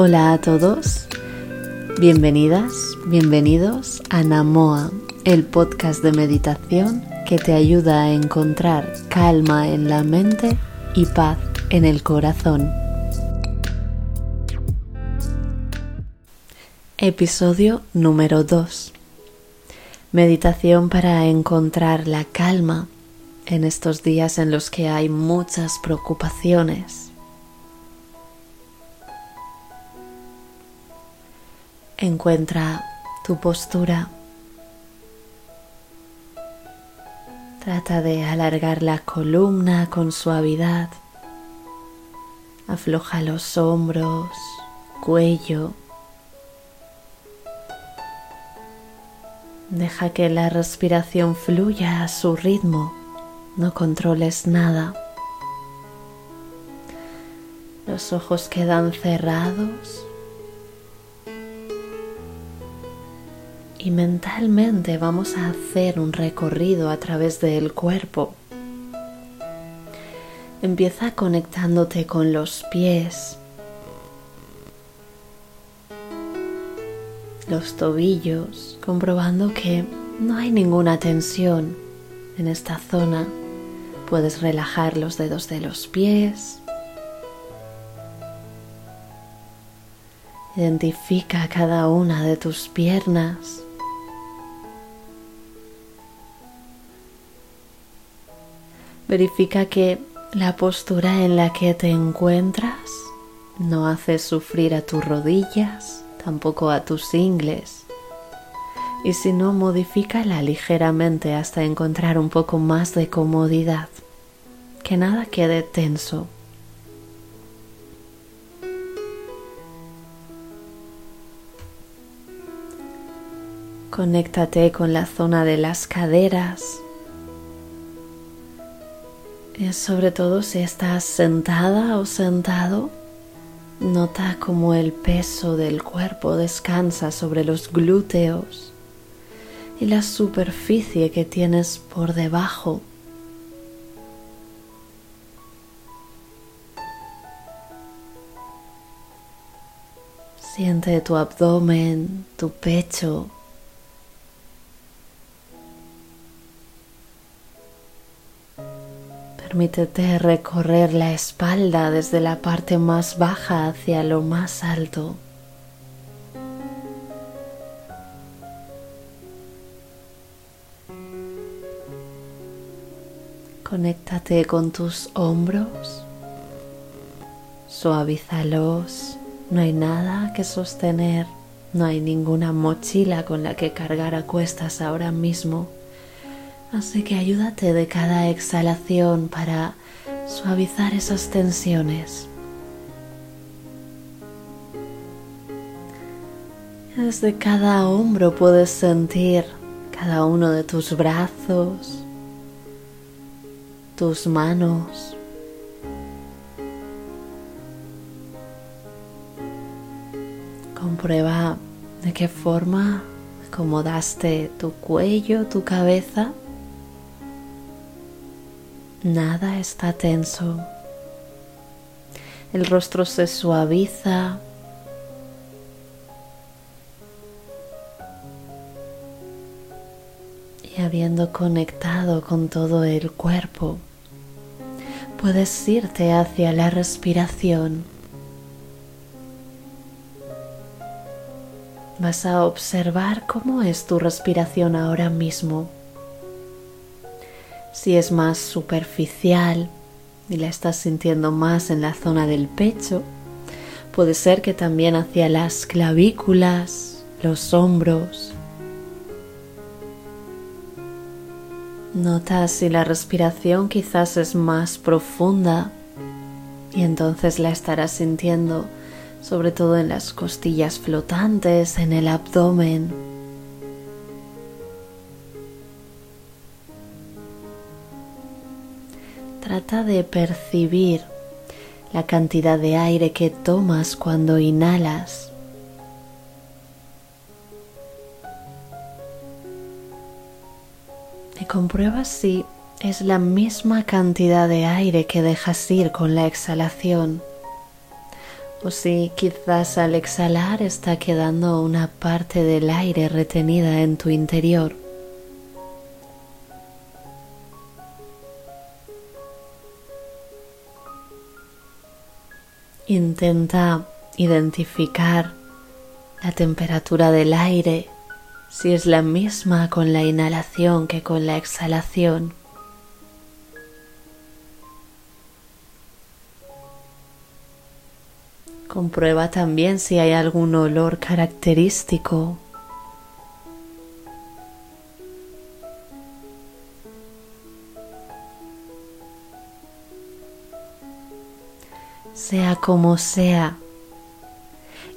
Hola a todos, bienvenidas, bienvenidos a Namoa, el podcast de meditación que te ayuda a encontrar calma en la mente y paz en el corazón. Episodio número 2. Meditación para encontrar la calma en estos días en los que hay muchas preocupaciones. Encuentra tu postura. Trata de alargar la columna con suavidad. Afloja los hombros, cuello. Deja que la respiración fluya a su ritmo. No controles nada. Los ojos quedan cerrados. Y mentalmente vamos a hacer un recorrido a través del cuerpo. Empieza conectándote con los pies, los tobillos, comprobando que no hay ninguna tensión en esta zona. Puedes relajar los dedos de los pies. Identifica cada una de tus piernas. Verifica que la postura en la que te encuentras no hace sufrir a tus rodillas tampoco a tus ingles. Y si no, modifícala ligeramente hasta encontrar un poco más de comodidad. Que nada quede tenso. Conéctate con la zona de las caderas. Y sobre todo si estás sentada o sentado, Nota cómo el peso del cuerpo descansa sobre los glúteos y la superficie que tienes por debajo. Siente tu abdomen, tu pecho, Permítete recorrer la espalda desde la parte más baja hacia lo más alto. Conéctate con tus hombros, suavízalos, no hay nada que sostener, no hay ninguna mochila con la que cargar a cuestas ahora mismo. Así que ayúdate de cada exhalación para suavizar esas tensiones. Desde cada hombro puedes sentir cada uno de tus brazos, tus manos. Comprueba de qué forma acomodaste tu cuello, tu cabeza Nada está tenso. El rostro se suaviza. Y habiendo conectado con todo el cuerpo, puedes irte hacia la respiración. Vas a observar cómo es tu respiración ahora mismo si es más superficial y la estás sintiendo más en la zona del pecho, puede ser que también hacia las clavículas, los hombros. Nota si la respiración quizás es más profunda y entonces la estarás sintiendo sobre todo en las costillas flotantes, en el abdomen Trata de percibir la cantidad de aire que tomas cuando inhalas. Y comprueba si es la misma cantidad de aire que dejas ir con la exhalación o si quizás al exhalar está quedando una parte del aire retenida en tu interior. Intenta identificar la temperatura del aire, si es la misma con la inhalación que con la exhalación. Comprueba también si hay algún olor característico. Sea como sea,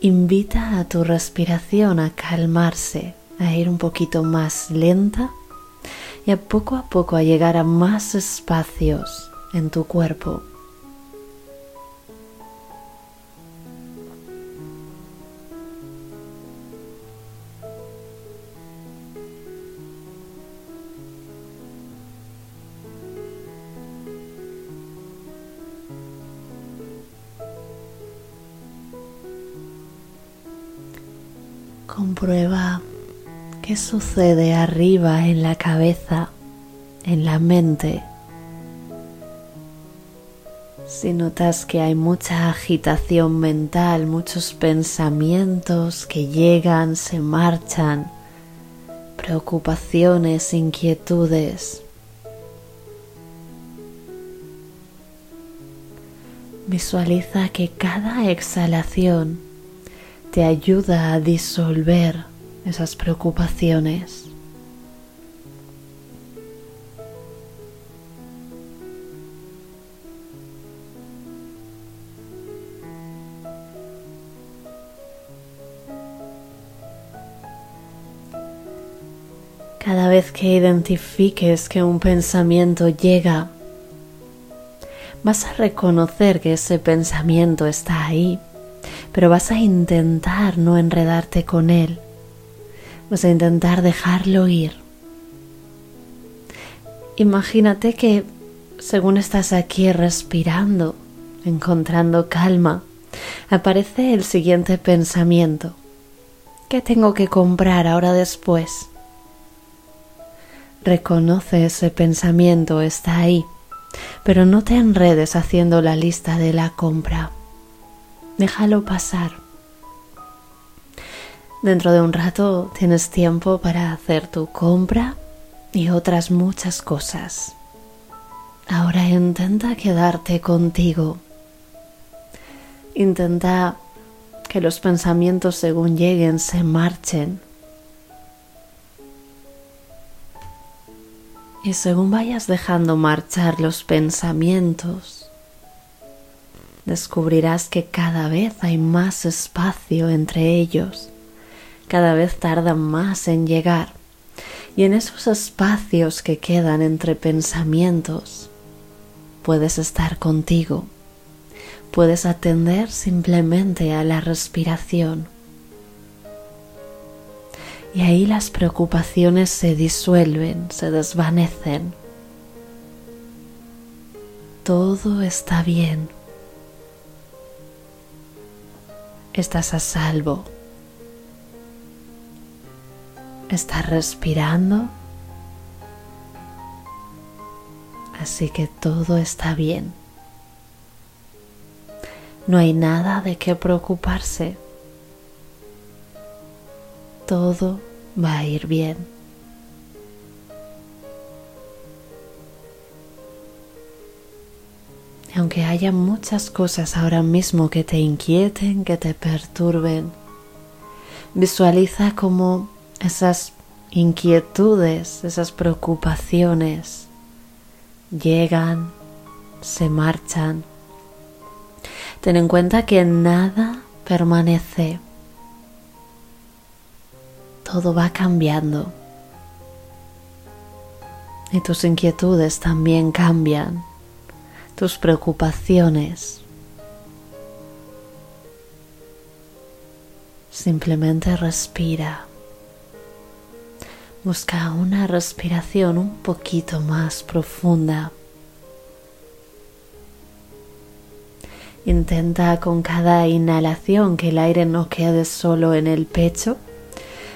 invita a tu respiración a calmarse, a ir un poquito más lenta y a poco a poco a llegar a más espacios en tu cuerpo. Qué sucede arriba en la cabeza, en la mente. Si notas que hay mucha agitación mental, muchos pensamientos que llegan, se marchan, preocupaciones, inquietudes. Visualiza que cada exhalación te ayuda a disolver esas preocupaciones. Cada vez que identifiques que un pensamiento llega, vas a reconocer que ese pensamiento está ahí pero vas a intentar no enredarte con él. Vas a intentar dejarlo ir. Imagínate que según estás aquí respirando, encontrando calma, aparece el siguiente pensamiento. ¿Qué tengo que comprar ahora después? Reconoce ese pensamiento, está ahí, pero no te enredes haciendo la lista de la compra déjalo pasar. Dentro de un rato tienes tiempo para hacer tu compra y otras muchas cosas. Ahora intenta quedarte contigo. Intenta que los pensamientos según lleguen se marchen. Y según vayas dejando marchar los pensamientos, descubrirás que cada vez hay más espacio entre ellos, cada vez tardan más en llegar, y en esos espacios que quedan entre pensamientos, puedes estar contigo, puedes atender simplemente a la respiración. Y ahí las preocupaciones se disuelven, se desvanecen. Todo está bien. estás a salvo. Estás respirando. Así que todo está bien. No hay nada de qué preocuparse. Todo va a ir bien. aunque haya muchas cosas ahora mismo que te inquieten, que te perturben, visualiza como esas inquietudes, esas preocupaciones llegan, se marchan. Ten en cuenta que nada permanece. Todo va cambiando. Y tus inquietudes también cambian tus preocupaciones. Simplemente respira. Busca una respiración un poquito más profunda. Intenta con cada inhalación que el aire no quede solo en el pecho,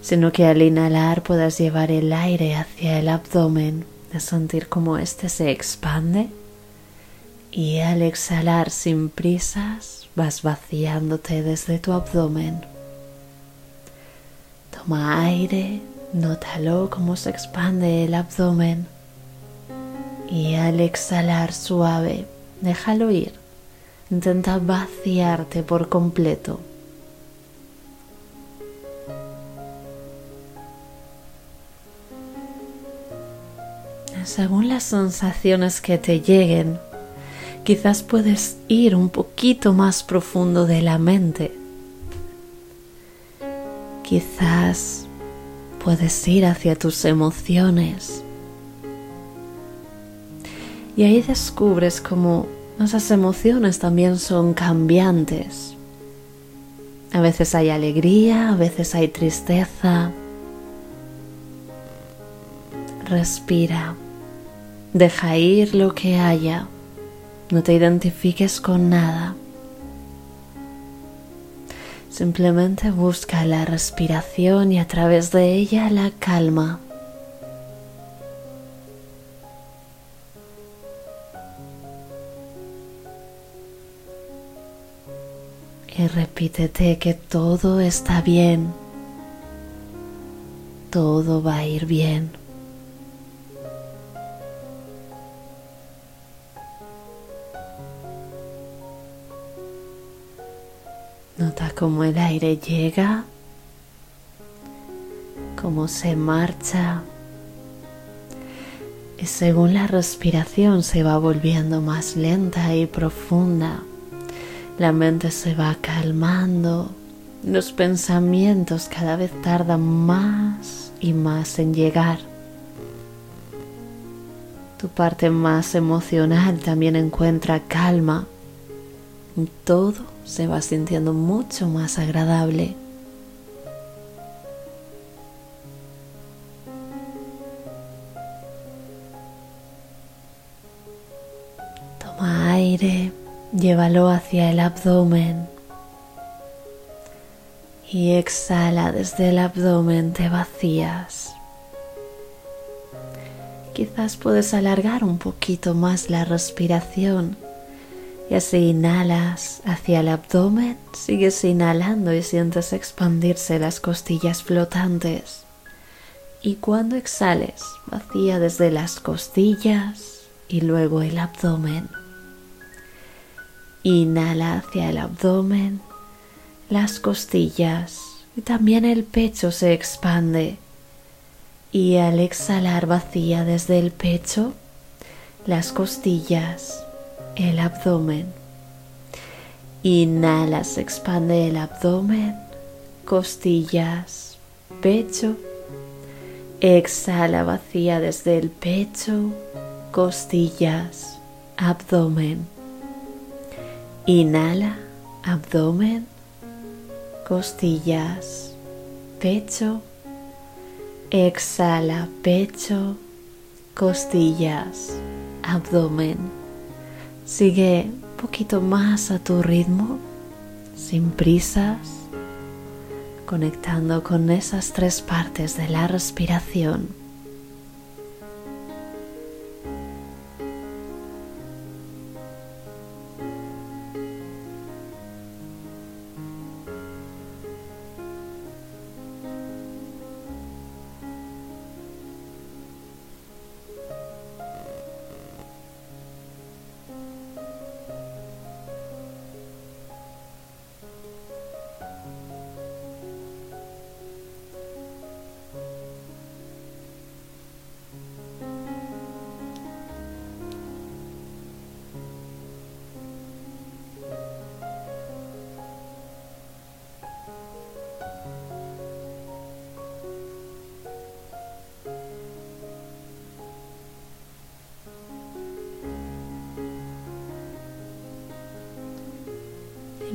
sino que al inhalar puedas llevar el aire hacia el abdomen, de sentir como éste se expande y al exhalar sin prisas vas vaciándote desde tu abdomen. Toma aire, nótalo cómo se expande el abdomen y al exhalar suave, déjalo ir. Intenta vaciarte por completo. Según las sensaciones que te lleguen, quizás puedes ir un poquito más profundo de la mente. Quizás puedes ir hacia tus emociones. Y ahí descubres cómo esas emociones también son cambiantes. A veces hay alegría, a veces hay tristeza. Respira, deja ir lo que haya. No te identifiques con nada. Simplemente busca la respiración y a través de ella la calma. Y repítete que todo está bien. Todo va a ir bien. Nota cómo el aire llega, cómo se marcha. Y según la respiración se va volviendo más lenta y profunda, la mente se va calmando, los pensamientos cada vez tardan más y más en llegar. Tu parte más emocional también encuentra calma. Todo se va sintiendo mucho más agradable. Toma aire, llévalo hacia el abdomen y exhala desde el abdomen, te vacías. Quizás puedes alargar un poquito más la respiración y así inhalas hacia el abdomen, sigues inhalando y sientes expandirse las costillas flotantes. Y cuando exhales, vacía desde las costillas y luego el abdomen. Inhala hacia el abdomen, las costillas y también el pecho se expande. Y al exhalar vacía desde el pecho, las costillas el abdomen. Inhala, se expande el abdomen, costillas, pecho. Exhala, vacía desde el pecho, costillas, abdomen. Inhala, abdomen, costillas, pecho. Exhala, pecho, costillas, abdomen. Sigue un poquito más a tu ritmo, sin prisas, conectando con esas tres partes de la respiración.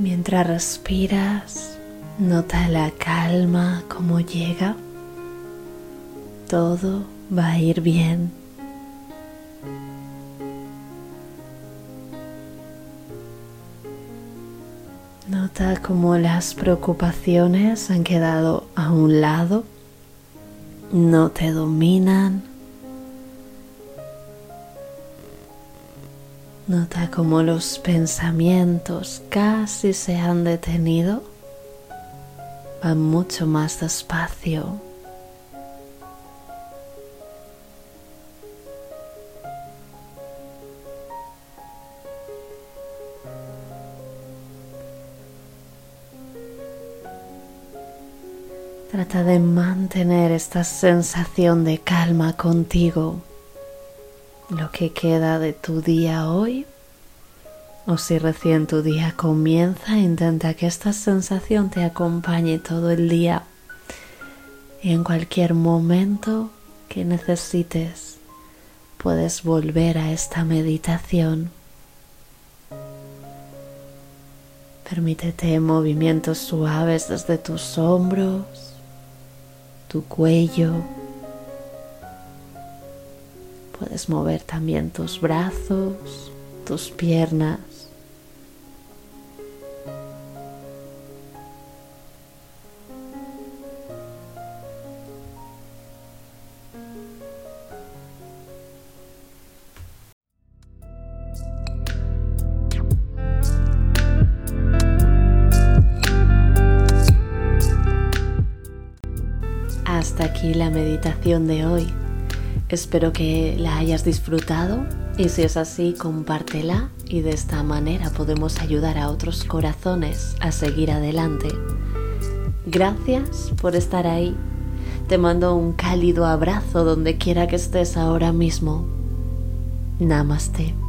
Mientras respiras, nota la calma como llega. Todo va a ir bien. Nota cómo las preocupaciones han quedado a un lado, no te dominan. Nota cómo los pensamientos casi se han detenido, van mucho más despacio. Trata de mantener esta sensación de calma contigo. Lo que queda de tu día hoy, o si recién tu día comienza, intenta que esta sensación te acompañe todo el día y en cualquier momento que necesites puedes volver a esta meditación. Permítete movimientos suaves desde tus hombros tu cuello. Puedes mover también tus brazos, tus piernas. hasta aquí la meditación de hoy. Espero que la hayas disfrutado y si es así, compártela y de esta manera podemos ayudar a otros corazones a seguir adelante. Gracias por estar ahí. Te mando un cálido abrazo donde quiera que estés ahora mismo. Namaste.